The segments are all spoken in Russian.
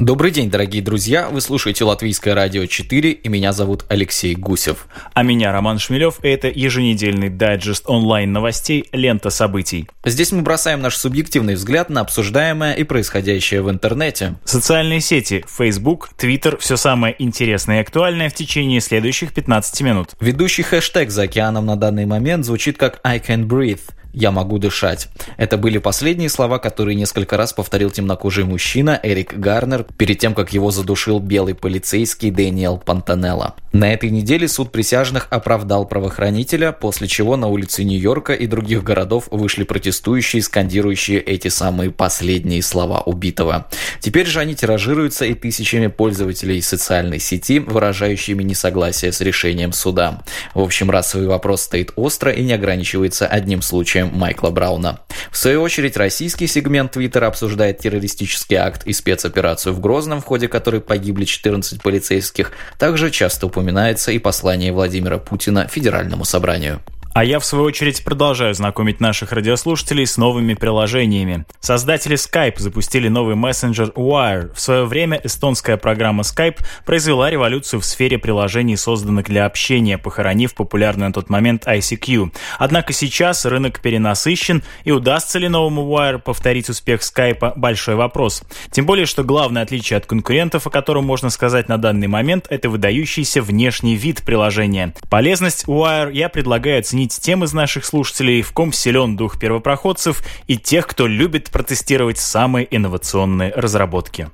Добрый день, дорогие друзья! Вы слушаете Латвийское радио 4, и меня зовут Алексей Гусев. А меня Роман Шмелев, и это еженедельный дайджест онлайн-новостей «Лента событий». Здесь мы бросаем наш субъективный взгляд на обсуждаемое и происходящее в интернете. Социальные сети, Facebook, Twitter – все самое интересное и актуальное в течение следующих 15 минут. Ведущий хэштег за океаном на данный момент звучит как «I can breathe», «Я могу дышать». Это были последние слова, которые несколько раз повторил темнокожий мужчина Эрик Гарнер перед тем, как его задушил белый полицейский Дэниел Пантанелло. На этой неделе суд присяжных оправдал правоохранителя, после чего на улицы Нью-Йорка и других городов вышли протестующие, скандирующие эти самые последние слова убитого. Теперь же они тиражируются и тысячами пользователей социальной сети, выражающими несогласие с решением суда. В общем, расовый вопрос стоит остро и не ограничивается одним случаем чем Майкла Брауна. В свою очередь, российский сегмент Твиттера обсуждает террористический акт и спецоперацию в Грозном, в ходе которой погибли 14 полицейских. Также часто упоминается и послание Владимира Путина Федеральному собранию. А я, в свою очередь, продолжаю знакомить наших радиослушателей с новыми приложениями. Создатели Skype запустили новый мессенджер Wire. В свое время эстонская программа Skype произвела революцию в сфере приложений, созданных для общения, похоронив популярный на тот момент ICQ. Однако сейчас рынок перенасыщен, и удастся ли новому Wire повторить успех Skype – большой вопрос. Тем более, что главное отличие от конкурентов, о котором можно сказать на данный момент, это выдающийся внешний вид приложения. Полезность Wire я предлагаю оценить оценить тем из наших слушателей, в ком силен дух первопроходцев и тех, кто любит протестировать самые инновационные разработки.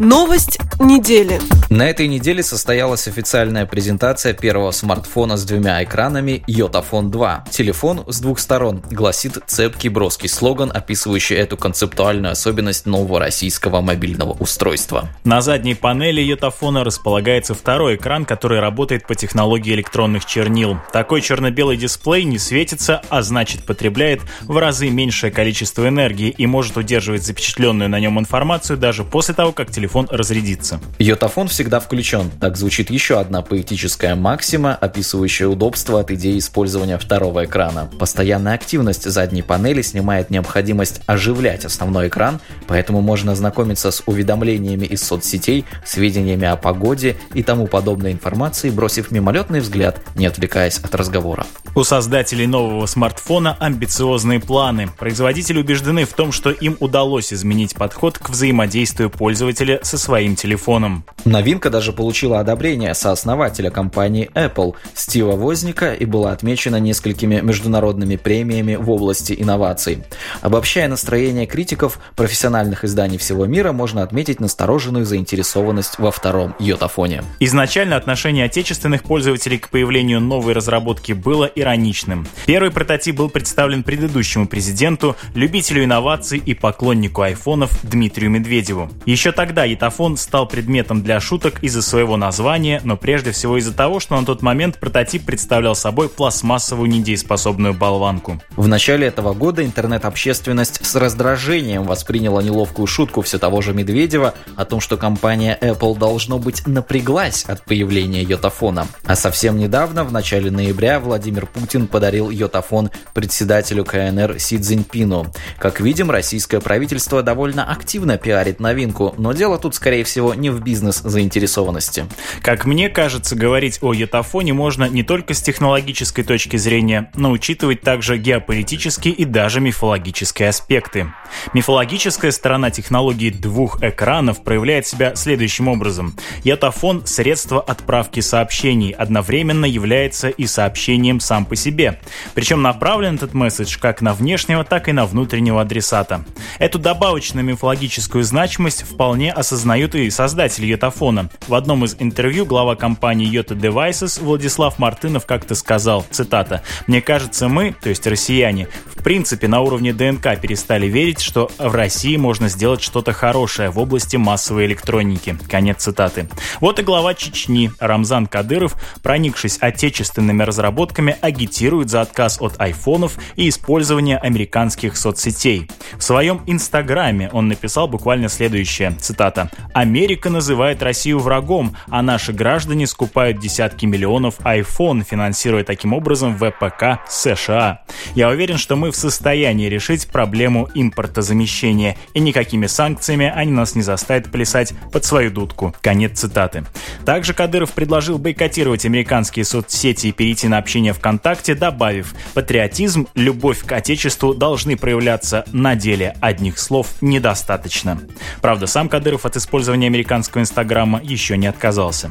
Новость недели. На этой неделе состоялась официальная презентация первого смартфона с двумя экранами Yotaphone 2. Телефон с двух сторон, гласит цепкий броский слоган, описывающий эту концептуальную особенность нового российского мобильного устройства. На задней панели Yotaphone располагается второй экран, который работает по технологии электронных чернил. Такой черно-белый дисплей не светится, а значит потребляет в разы меньшее количество энергии и может удерживать запечатленную на нем информацию даже после того, как телефон телефон разрядится. Йотафон всегда включен. Так звучит еще одна поэтическая максима, описывающая удобство от идеи использования второго экрана. Постоянная активность задней панели снимает необходимость оживлять основной экран, поэтому можно ознакомиться с уведомлениями из соцсетей, сведениями о погоде и тому подобной информацией, бросив мимолетный взгляд, не отвлекаясь от разговора. У создателей нового смартфона амбициозные планы. Производители убеждены в том, что им удалось изменить подход к взаимодействию пользователя пользователя со своим телефоном. Новинка даже получила одобрение сооснователя компании Apple Стива Возника и была отмечена несколькими международными премиями в области инноваций. Обобщая настроение критиков профессиональных изданий всего мира, можно отметить настороженную заинтересованность во втором йотафоне. Изначально отношение отечественных пользователей к появлению новой разработки было ироничным. Первый прототип был представлен предыдущему президенту, любителю инноваций и поклоннику айфонов Дмитрию Медведеву. Еще тогда Ятафон стал предметом для шуток из-за своего названия, но прежде всего из-за того, что на тот момент прототип представлял собой пластмассовую недееспособную болванку. В начале этого года интернет-общественность с раздражением восприняла неловкую шутку все того же Медведева о том, что компания Apple должно быть напряглась от появления йотафона. А совсем недавно, в начале ноября, Владимир Путин подарил йотафон председателю КНР Си Цзиньпину. Как видим, российское правительство довольно активно пиарит новинку, но дело тут, скорее всего, не в бизнес-заинтересованности. Как мне кажется, говорить о йотафоне можно не только с технологической точки зрения, но учитывать также геополитические и даже мифологические аспекты. Мифологическая сторона технологии двух экранов проявляет себя следующим образом. Йотафон – средство отправки сообщений, одновременно является и сообщением сам по себе. Причем направлен этот месседж как на внешнего, так и на внутреннего адресата. Эту добавочную мифологическую значимость вполне осознают и создатели йотафона. В одном из интервью глава компании Yota Devices Владислав Мартынов как-то сказал, цитата, «Мне кажется, мы, то есть россияне, в принципе на уровне ДНК перестали верить, что в России можно сделать что-то хорошее в области массовой электроники». Конец цитаты. Вот и глава Чечни Рамзан Кадыров, проникшись отечественными разработками, агитирует за отказ от айфонов и использования американских соцсетей. В своем инстаграме он написал буквально следующее, цитата, «Америка называет Россию врагом, а наши граждане скупают десятки миллионов iPhone, финансируя таким образом ВПК США. Я уверен, что мы в состоянии решить проблему импортозамещения, и никакими санкциями они нас не заставят плясать под свою дудку». Конец цитаты. Также Кадыров предложил бойкотировать американские соцсети и перейти на общение ВКонтакте, добавив, патриотизм, любовь к отечеству должны проявляться на деле, одних слов недостаточно. Правда, сам Кадыров от использования американского инстаграма еще не отказался.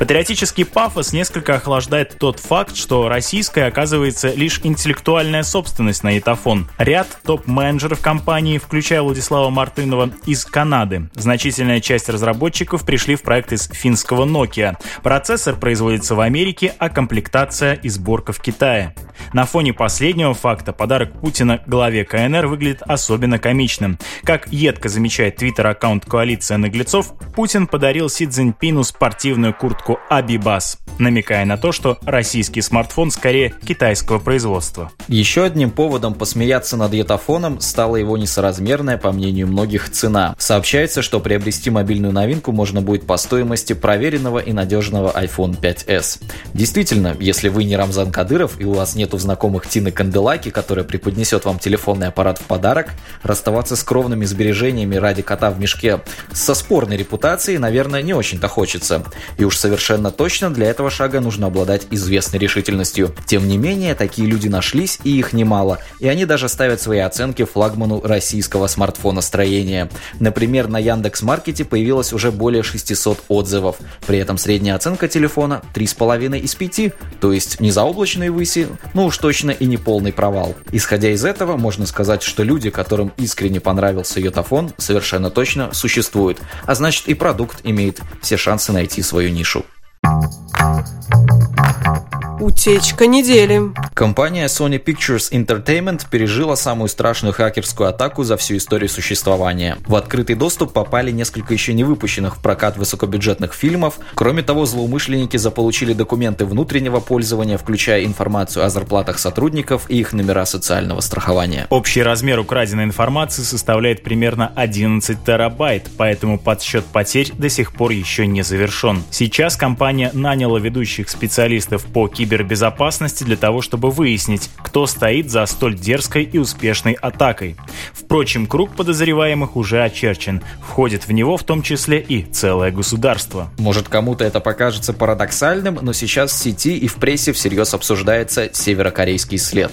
Патриотический пафос несколько охлаждает тот факт, что российская оказывается лишь интеллектуальная собственность на Итафон. Ряд топ-менеджеров компании, включая Владислава Мартынова, из Канады. Значительная часть разработчиков пришли в проект из финского Nokia. Процессор производится в Америке, а комплектация и сборка в Китае. На фоне последнего факта подарок Путина главе КНР выглядит особенно комичным. Как едко замечает твиттер-аккаунт «Коалиция наглецов», Путин подарил Си Цзиньпину спортивную куртку «Абибас», намекая на то, что российский смартфон скорее китайского производства. Еще одним поводом посмеяться над етафоном стала его несоразмерная, по мнению многих, цена. Сообщается, что приобрести мобильную новинку можно будет по стоимости проверенного и надежного iPhone 5s. Действительно, если вы не Рамзан Кадыров и у вас нету знакомых Тины Канделаки, которая преподнесет вам телефонный аппарат в подарок, расставаться с кровными сбережениями ради кота в мешке со спорной репутацией, наверное, не очень-то хочется. И уж совершенно точно для этого шага нужно обладать известной решительностью. Тем не менее, такие люди нашлись, и их немало, и они даже ставят свои оценки флагману российского смартфоностроения. Например, на Яндекс.Маркете появилось уже более 600 отзывов. При этом средняя оценка телефона 3,5 из 5, то есть не заоблачные выси, ну уж точно и не полный провал. Исходя из этого, можно сказать, что люди, которым искренне понравился йотафон, совершенно точно существуют, а значит и продукт имеет все шансы найти свою нишу. Утечка недели. Компания Sony Pictures Entertainment пережила самую страшную хакерскую атаку за всю историю существования. В открытый доступ попали несколько еще не выпущенных в прокат высокобюджетных фильмов. Кроме того, злоумышленники заполучили документы внутреннего пользования, включая информацию о зарплатах сотрудников и их номера социального страхования. Общий размер украденной информации составляет примерно 11 терабайт, поэтому подсчет потерь до сих пор еще не завершен. Сейчас компания наняла ведущих специалистов по кибер кибербезопасности для того, чтобы выяснить, кто стоит за столь дерзкой и успешной атакой. Впрочем, круг подозреваемых уже очерчен. Входит в него в том числе и целое государство. Может, кому-то это покажется парадоксальным, но сейчас в сети и в прессе всерьез обсуждается северокорейский след.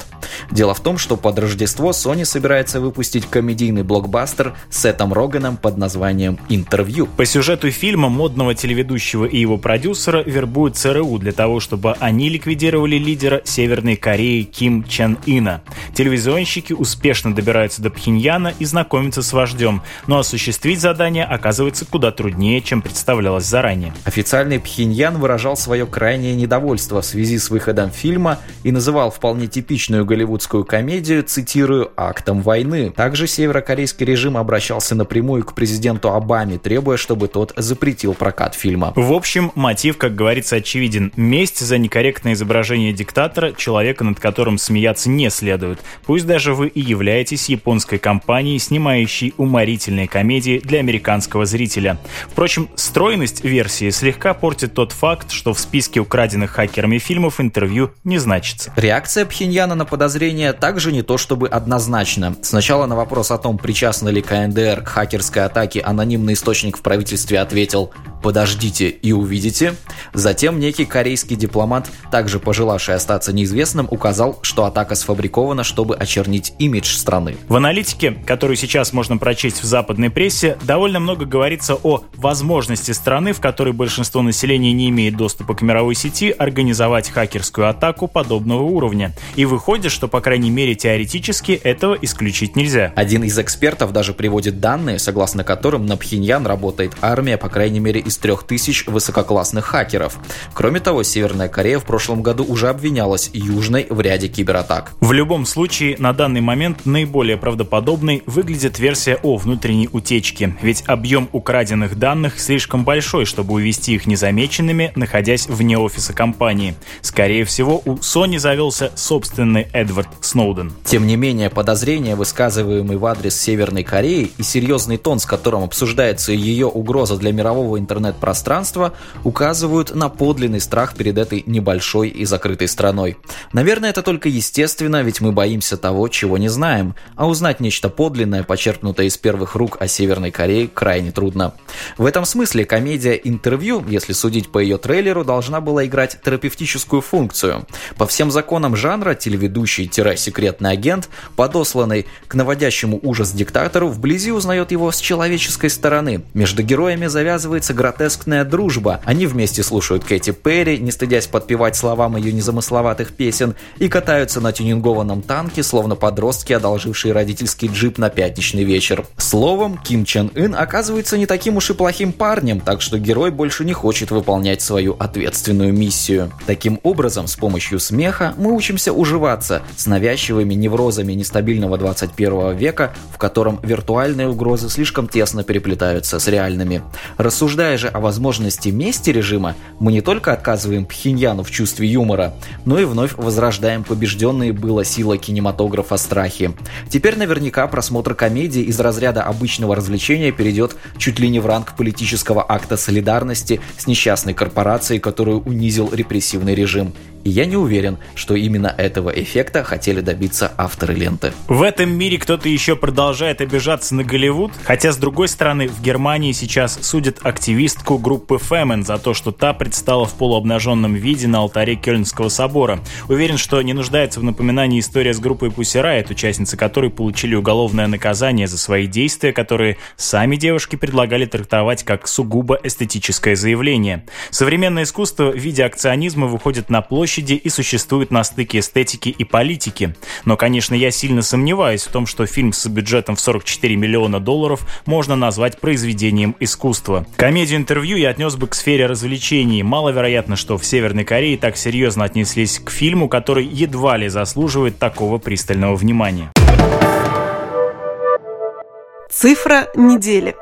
Дело в том, что под Рождество Sony собирается выпустить комедийный блокбастер с Сетом Роганом под названием «Интервью». По сюжету фильма модного телеведущего и его продюсера вербуют ЦРУ для того, чтобы они ликвидировали лидера Северной Кореи Ким Чен Ина. Телевизионщики успешно добираются до Пхеньяна и знакомятся с вождем, но осуществить задание оказывается куда труднее, чем представлялось заранее. Официальный Пхеньян выражал свое крайнее недовольство в связи с выходом фильма и называл вполне типичную голливудскую комедию, цитирую, «актом войны». Также северокорейский режим обращался напрямую к президенту Обаме, требуя, чтобы тот запретил прокат фильма. В общем, мотив, как говорится, очевиден. Месть за некорректное изображение диктатора, человека, над которым смеяться не следует, пусть даже вы и являетесь японской компанией, снимающей уморительные комедии для американского зрителя. Впрочем, стройность версии слегка портит тот факт, что в списке украденных хакерами фильмов интервью не значится. Реакция Пхеньяна на подозрение также не то чтобы однозначна. Сначала на вопрос о том, причастна ли КНДР к хакерской атаке, анонимный источник в правительстве ответил подождите и увидите. Затем некий корейский дипломат, также пожелавший остаться неизвестным, указал, что атака сфабрикована, чтобы очернить имидж страны. В аналитике, которую сейчас можно прочесть в западной прессе, довольно много говорится о возможности страны, в которой большинство населения не имеет доступа к мировой сети, организовать хакерскую атаку подобного уровня. И выходит, что, по крайней мере, теоретически этого исключить нельзя. Один из экспертов даже приводит данные, согласно которым на Пхеньян работает армия, по крайней мере, из трех тысяч высококлассных хакеров. Кроме того, Северная Корея в прошлом году уже обвинялась Южной в ряде кибератак. В любом случае, на данный момент наиболее правдоподобной выглядит версия о внутренней утечке, ведь объем украденных данных слишком большой, чтобы увести их незамеченными, находясь вне офиса компании. Скорее всего, у Sony завелся собственный Эдвард Сноуден. Тем не менее, подозрения, высказываемые в адрес Северной Кореи и серьезный тон, с которым обсуждается ее угроза для мирового интернет-пространства, указывают на подлинный страх перед этой небольшой и закрытой страной. Наверное, это только естественно, ведь мы боимся того, чего не знаем, а узнать нечто подлинное, почерпнутое из первых рук о Северной Корее, крайне трудно. В этом смысле комедия «Интервью», если судить по ее трейлеру, должна была играть терапевтическую функцию. По всем законам жанра телеведущий-секретный агент, подосланный к наводящему ужас диктатору, вблизи узнает его с человеческой стороны. Между героями завязывается гротескная дружба. Они вместе слушают Кэти Перри, не стыдясь подпевать словам ее незамысловатых песен, и катаются на тюнингованном танке, словно подростки, одолжившие родительский джип на пятничный вечер. Словом, Ким Чен Ын оказывается не таким уж и плохим парнем, так что герой больше не хочет выполнять свою ответственную миссию. Таким образом, с помощью смеха мы учимся уживаться с навязчивыми неврозами нестабильного 21 века, в котором виртуальные угрозы слишком тесно переплетаются с реальными. Рассуждая же о возможности мести режима, мы не только отказываем Пхеньяну в чувстве юмора, но и вновь возрождаем побежденные было сила кинематографа страхи. Теперь наверняка просмотр комедии из разряда обычного развлечения перейдет чуть ли не в ранг политического акта солидарности с несчастной корпорацией, которую унизил репрессивный режим. И я не уверен, что именно этого эффекта хотели добиться авторы ленты. В этом мире кто-то еще продолжает обижаться на Голливуд, хотя, с другой стороны, в Германии сейчас судят активистку группы Фемен за то, что та предстала в полуобнаженном виде на алтаре Кёльнского собора. Уверен, что не нуждается в напоминании история с группой Riot, участницы которой получили уголовное наказание за свои действия, которые сами девушки предлагали трактовать как сугубо эстетическое заявление. Современное искусство в виде акционизма выходит на площадь площади и существует на стыке эстетики и политики. Но, конечно, я сильно сомневаюсь в том, что фильм с бюджетом в 44 миллиона долларов можно назвать произведением искусства. Комедию интервью я отнес бы к сфере развлечений. Маловероятно, что в Северной Корее так серьезно отнеслись к фильму, который едва ли заслуживает такого пристального внимания. Цифра недели.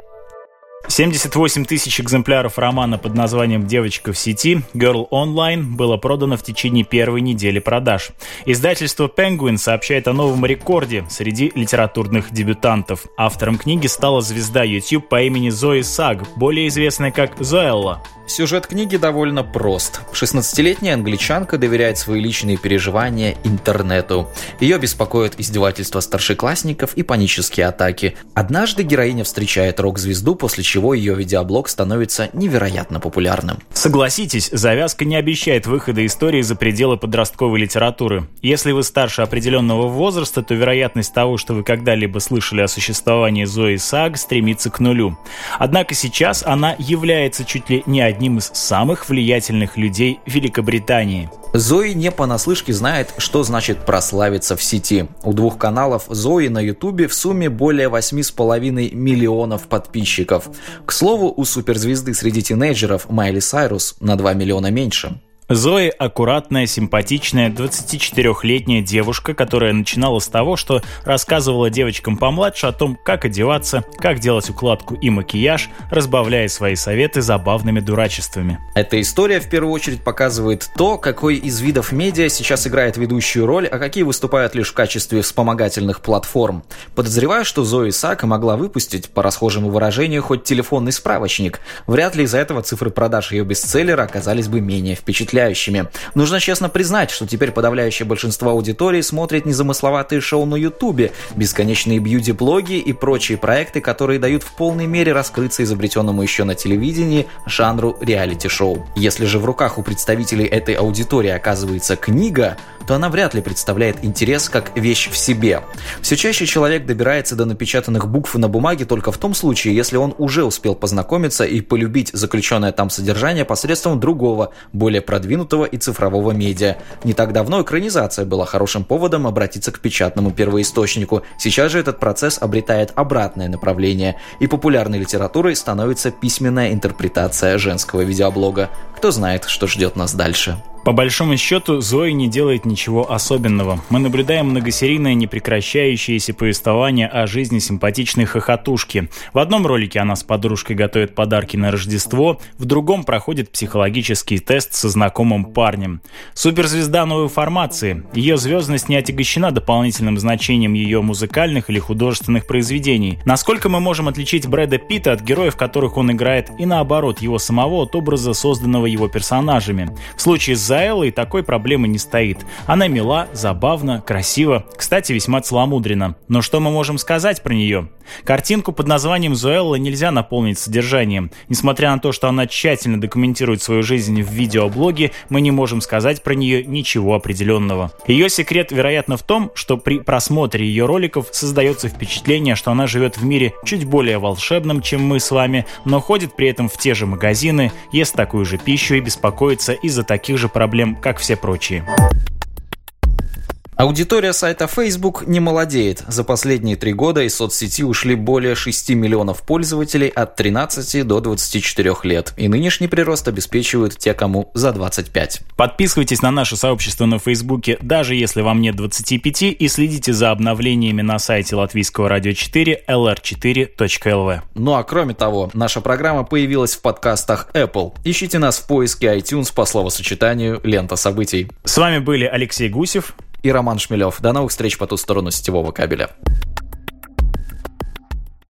78 тысяч экземпляров романа под названием «Девочка в сети» Girl Online было продано в течение первой недели продаж. Издательство Penguin сообщает о новом рекорде среди литературных дебютантов. Автором книги стала звезда YouTube по имени Зои Саг, более известная как Зоэлла. Сюжет книги довольно прост. 16-летняя англичанка доверяет свои личные переживания интернету. Ее беспокоят издевательства старшеклассников и панические атаки. Однажды героиня встречает рок-звезду, после чего ее видеоблог становится невероятно популярным. Согласитесь, завязка не обещает выхода истории за пределы подростковой литературы. Если вы старше определенного возраста, то вероятность того, что вы когда-либо слышали о существовании Зои Саг, стремится к нулю. Однако сейчас она является чуть ли не одним из самых влиятельных людей Великобритании. Зои не понаслышке знает, что значит прославиться в сети. У двух каналов Зои на Ютубе в сумме более 8,5 миллионов подписчиков. К слову, у суперзвезды среди тинейджеров Майли Сайрус на 2 миллиона меньше. Зои – аккуратная, симпатичная, 24-летняя девушка, которая начинала с того, что рассказывала девочкам помладше о том, как одеваться, как делать укладку и макияж, разбавляя свои советы забавными дурачествами. Эта история в первую очередь показывает то, какой из видов медиа сейчас играет ведущую роль, а какие выступают лишь в качестве вспомогательных платформ. Подозреваю, что Зои Сака могла выпустить, по расхожему выражению, хоть телефонный справочник. Вряд ли из-за этого цифры продаж ее бестселлера оказались бы менее впечатляющими впечатляющими. Нужно честно признать, что теперь подавляющее большинство аудитории смотрит незамысловатые шоу на Ютубе, бесконечные бьюти-блоги и прочие проекты, которые дают в полной мере раскрыться изобретенному еще на телевидении жанру реалити-шоу. Если же в руках у представителей этой аудитории оказывается книга, то она вряд ли представляет интерес как вещь в себе. Все чаще человек добирается до напечатанных букв на бумаге только в том случае, если он уже успел познакомиться и полюбить заключенное там содержание посредством другого, более продвинутого и цифрового медиа. Не так давно экранизация была хорошим поводом обратиться к печатному первоисточнику. Сейчас же этот процесс обретает обратное направление, и популярной литературой становится письменная интерпретация женского видеоблога. Кто знает, что ждет нас дальше. По большому счету, Зои не делает ничего особенного. Мы наблюдаем многосерийное непрекращающееся повествование о жизни симпатичной хохотушки. В одном ролике она с подружкой готовит подарки на Рождество, в другом проходит психологический тест со знакомым парнем. Суперзвезда новой формации. Ее звездность не отягощена дополнительным значением ее музыкальных или художественных произведений. Насколько мы можем отличить Брэда Питта от героев, которых он играет, и наоборот, его самого от образа, созданного его персонажами. В случае с за Эллой такой проблемы не стоит. Она мила, забавна, красива, кстати, весьма целомудрена. Но что мы можем сказать про нее? Картинку под названием «Зуэлла» нельзя наполнить содержанием. Несмотря на то, что она тщательно документирует свою жизнь в видеоблоге, мы не можем сказать про нее ничего определенного. Ее секрет, вероятно, в том, что при просмотре ее роликов создается впечатление, что она живет в мире чуть более волшебном, чем мы с вами, но ходит при этом в те же магазины, ест такую же пищу и беспокоится из-за таких же проблем, как все прочие. Аудитория сайта Facebook не молодеет. За последние три года из соцсети ушли более 6 миллионов пользователей от 13 до 24 лет. И нынешний прирост обеспечивают те, кому за 25. Подписывайтесь на наше сообщество на Фейсбуке, даже если вам нет 25, и следите за обновлениями на сайте Латвийского радио 4 lr4.lv. Ну а кроме того, наша программа появилась в подкастах Apple. Ищите нас в поиске iTunes по словосочетанию «Лента событий». С вами были Алексей Гусев и Роман Шмелев. До новых встреч по ту сторону сетевого кабеля.